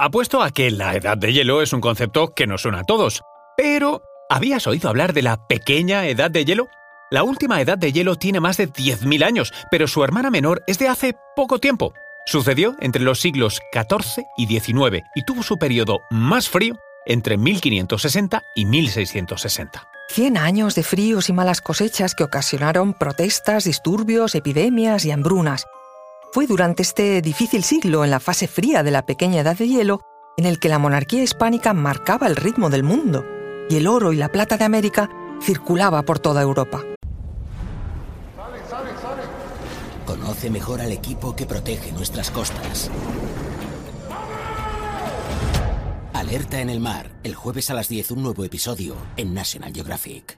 Apuesto a que la edad de hielo es un concepto que nos suena a todos. Pero, ¿habías oído hablar de la pequeña edad de hielo? La última edad de hielo tiene más de 10.000 años, pero su hermana menor es de hace poco tiempo. Sucedió entre los siglos XIV y XIX y tuvo su periodo más frío entre 1560 y 1660. Cien años de fríos y malas cosechas que ocasionaron protestas, disturbios, epidemias y hambrunas. Fue durante este difícil siglo, en la fase fría de la pequeña edad de hielo, en el que la monarquía hispánica marcaba el ritmo del mundo y el oro y la plata de América circulaba por toda Europa. Conoce mejor al equipo que protege nuestras costas. Alerta en el mar, el jueves a las 10 un nuevo episodio en National Geographic.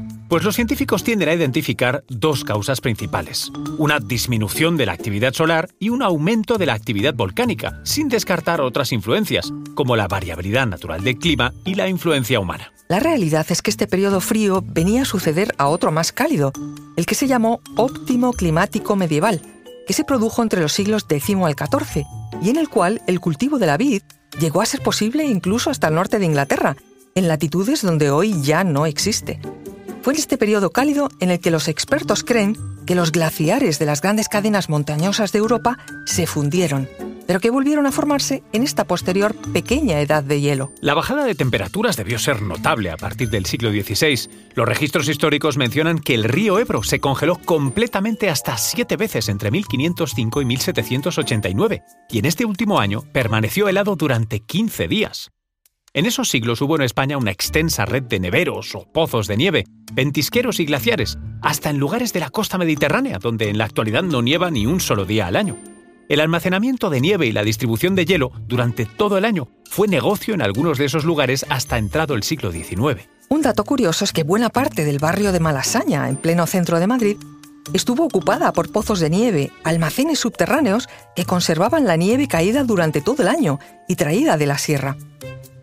Pues los científicos tienden a identificar dos causas principales, una disminución de la actividad solar y un aumento de la actividad volcánica, sin descartar otras influencias, como la variabilidad natural del clima y la influencia humana. La realidad es que este periodo frío venía a suceder a otro más cálido, el que se llamó óptimo climático medieval, que se produjo entre los siglos X al XIV, y en el cual el cultivo de la vid llegó a ser posible incluso hasta el norte de Inglaterra, en latitudes donde hoy ya no existe. Fue en este periodo cálido en el que los expertos creen que los glaciares de las grandes cadenas montañosas de Europa se fundieron, pero que volvieron a formarse en esta posterior pequeña edad de hielo. La bajada de temperaturas debió ser notable a partir del siglo XVI. Los registros históricos mencionan que el río Ebro se congeló completamente hasta siete veces entre 1505 y 1789, y en este último año permaneció helado durante 15 días. En esos siglos hubo en España una extensa red de neveros o pozos de nieve, ventisqueros y glaciares, hasta en lugares de la costa mediterránea, donde en la actualidad no nieva ni un solo día al año. El almacenamiento de nieve y la distribución de hielo durante todo el año fue negocio en algunos de esos lugares hasta entrado el siglo XIX. Un dato curioso es que buena parte del barrio de Malasaña, en pleno centro de Madrid, estuvo ocupada por pozos de nieve, almacenes subterráneos que conservaban la nieve caída durante todo el año y traída de la sierra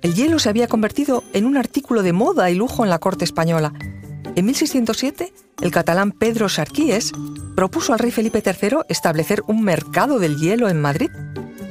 el hielo se había convertido en un artículo de moda y lujo en la corte española. En 1607, el catalán Pedro Sarquíes propuso al rey Felipe III establecer un mercado del hielo en Madrid.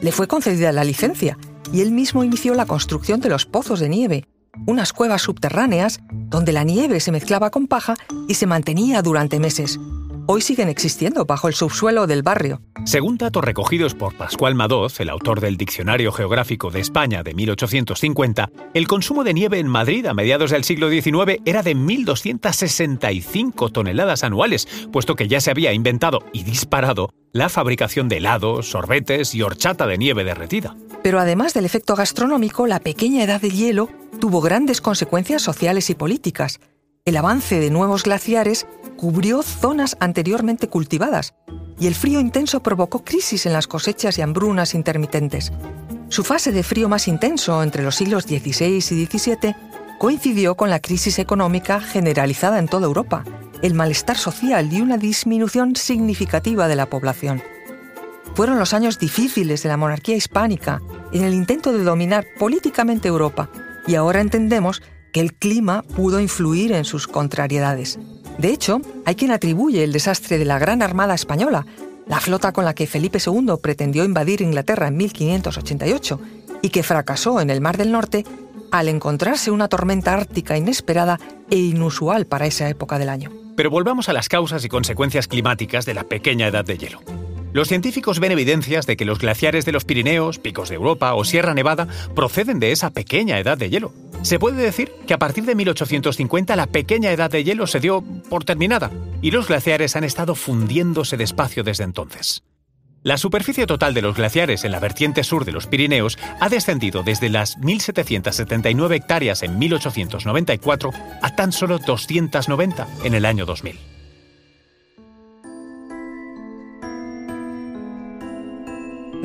Le fue concedida la licencia y él mismo inició la construcción de los pozos de nieve, unas cuevas subterráneas donde la nieve se mezclaba con paja y se mantenía durante meses hoy siguen existiendo bajo el subsuelo del barrio. Según datos recogidos por Pascual Madoz, el autor del Diccionario Geográfico de España de 1850, el consumo de nieve en Madrid a mediados del siglo XIX era de 1.265 toneladas anuales, puesto que ya se había inventado y disparado la fabricación de helados, sorbetes y horchata de nieve derretida. Pero además del efecto gastronómico, la pequeña edad del hielo tuvo grandes consecuencias sociales y políticas. El avance de nuevos glaciares cubrió zonas anteriormente cultivadas y el frío intenso provocó crisis en las cosechas y hambrunas intermitentes. Su fase de frío más intenso entre los siglos XVI y XVII coincidió con la crisis económica generalizada en toda Europa, el malestar social y una disminución significativa de la población. Fueron los años difíciles de la monarquía hispánica en el intento de dominar políticamente Europa, y ahora entendemos que el clima pudo influir en sus contrariedades. De hecho, hay quien atribuye el desastre de la Gran Armada Española, la flota con la que Felipe II pretendió invadir Inglaterra en 1588 y que fracasó en el Mar del Norte al encontrarse una tormenta ártica inesperada e inusual para esa época del año. Pero volvamos a las causas y consecuencias climáticas de la pequeña edad de hielo. Los científicos ven evidencias de que los glaciares de los Pirineos, Picos de Europa o Sierra Nevada proceden de esa pequeña edad de hielo. Se puede decir que a partir de 1850 la pequeña edad de hielo se dio por terminada y los glaciares han estado fundiéndose despacio desde entonces. La superficie total de los glaciares en la vertiente sur de los Pirineos ha descendido desde las 1.779 hectáreas en 1894 a tan solo 290 en el año 2000.